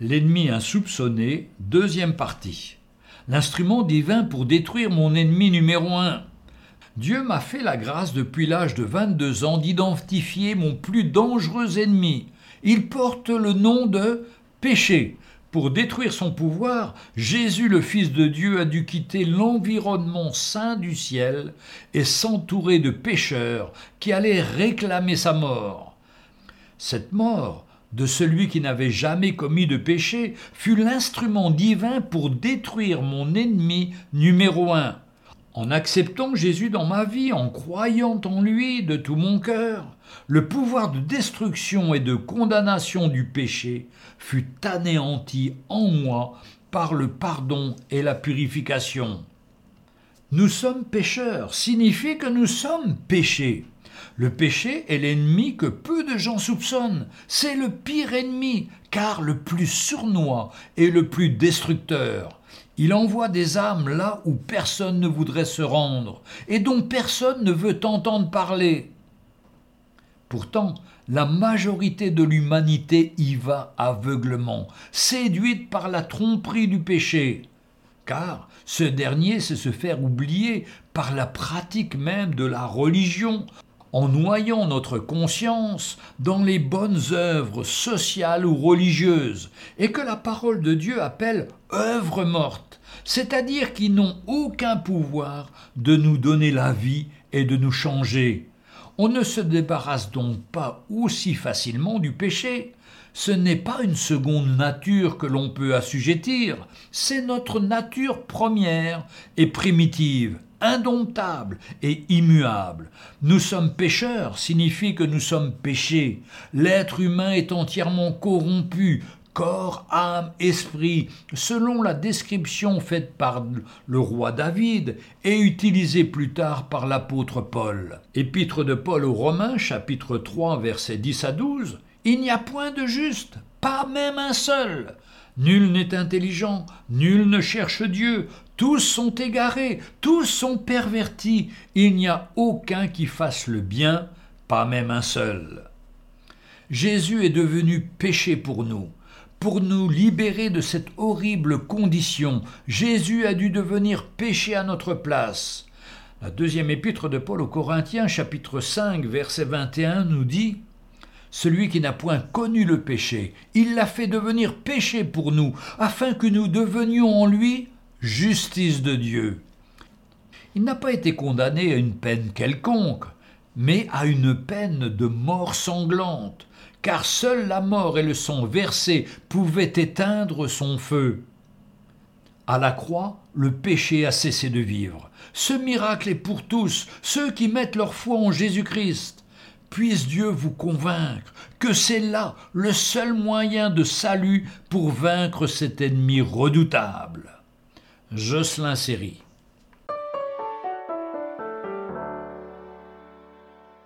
L'ennemi insoupçonné, deuxième partie. L'instrument divin pour détruire mon ennemi numéro un. Dieu m'a fait la grâce depuis l'âge de 22 ans d'identifier mon plus dangereux ennemi. Il porte le nom de péché. Pour détruire son pouvoir, Jésus le Fils de Dieu a dû quitter l'environnement saint du ciel et s'entourer de pécheurs qui allaient réclamer sa mort. Cette mort de celui qui n'avait jamais commis de péché fut l'instrument divin pour détruire mon ennemi numéro un. En acceptant Jésus dans ma vie, en croyant en lui de tout mon cœur, le pouvoir de destruction et de condamnation du péché fut anéanti en moi par le pardon et la purification. Nous sommes pécheurs signifie que nous sommes péchés. Le péché est l'ennemi que peu de gens soupçonnent. C'est le pire ennemi, car le plus sournois et le plus destructeur. Il envoie des âmes là où personne ne voudrait se rendre, et dont personne ne veut entendre parler. Pourtant, la majorité de l'humanité y va aveuglement, séduite par la tromperie du péché. Car ce dernier, c'est se faire oublier par la pratique même de la religion, en noyant notre conscience dans les bonnes œuvres sociales ou religieuses, et que la parole de Dieu appelle œuvres mortes, c'est-à-dire qui n'ont aucun pouvoir de nous donner la vie et de nous changer. On ne se débarrasse donc pas aussi facilement du péché. Ce n'est pas une seconde nature que l'on peut assujettir, c'est notre nature première et primitive, indomptable et immuable. Nous sommes pécheurs signifie que nous sommes péchés. L'être humain est entièrement corrompu, corps, âme, esprit, selon la description faite par le roi David et utilisée plus tard par l'apôtre Paul. Épître de Paul aux Romains, chapitre 3, versets 10 à 12. Il n'y a point de juste, pas même un seul. Nul n'est intelligent, nul ne cherche Dieu, tous sont égarés, tous sont pervertis, il n'y a aucun qui fasse le bien, pas même un seul. Jésus est devenu péché pour nous. Pour nous libérer de cette horrible condition, Jésus a dû devenir péché à notre place. La deuxième épître de Paul aux Corinthiens, chapitre 5, verset 21, nous dit Celui qui n'a point connu le péché, il l'a fait devenir péché pour nous, afin que nous devenions en lui justice de Dieu. Il n'a pas été condamné à une peine quelconque, mais à une peine de mort sanglante car seule la mort et le sang versé pouvaient éteindre son feu. À la croix, le péché a cessé de vivre. Ce miracle est pour tous, ceux qui mettent leur foi en Jésus-Christ. Puisse Dieu vous convaincre que c'est là le seul moyen de salut pour vaincre cet ennemi redoutable. Jocelyn Série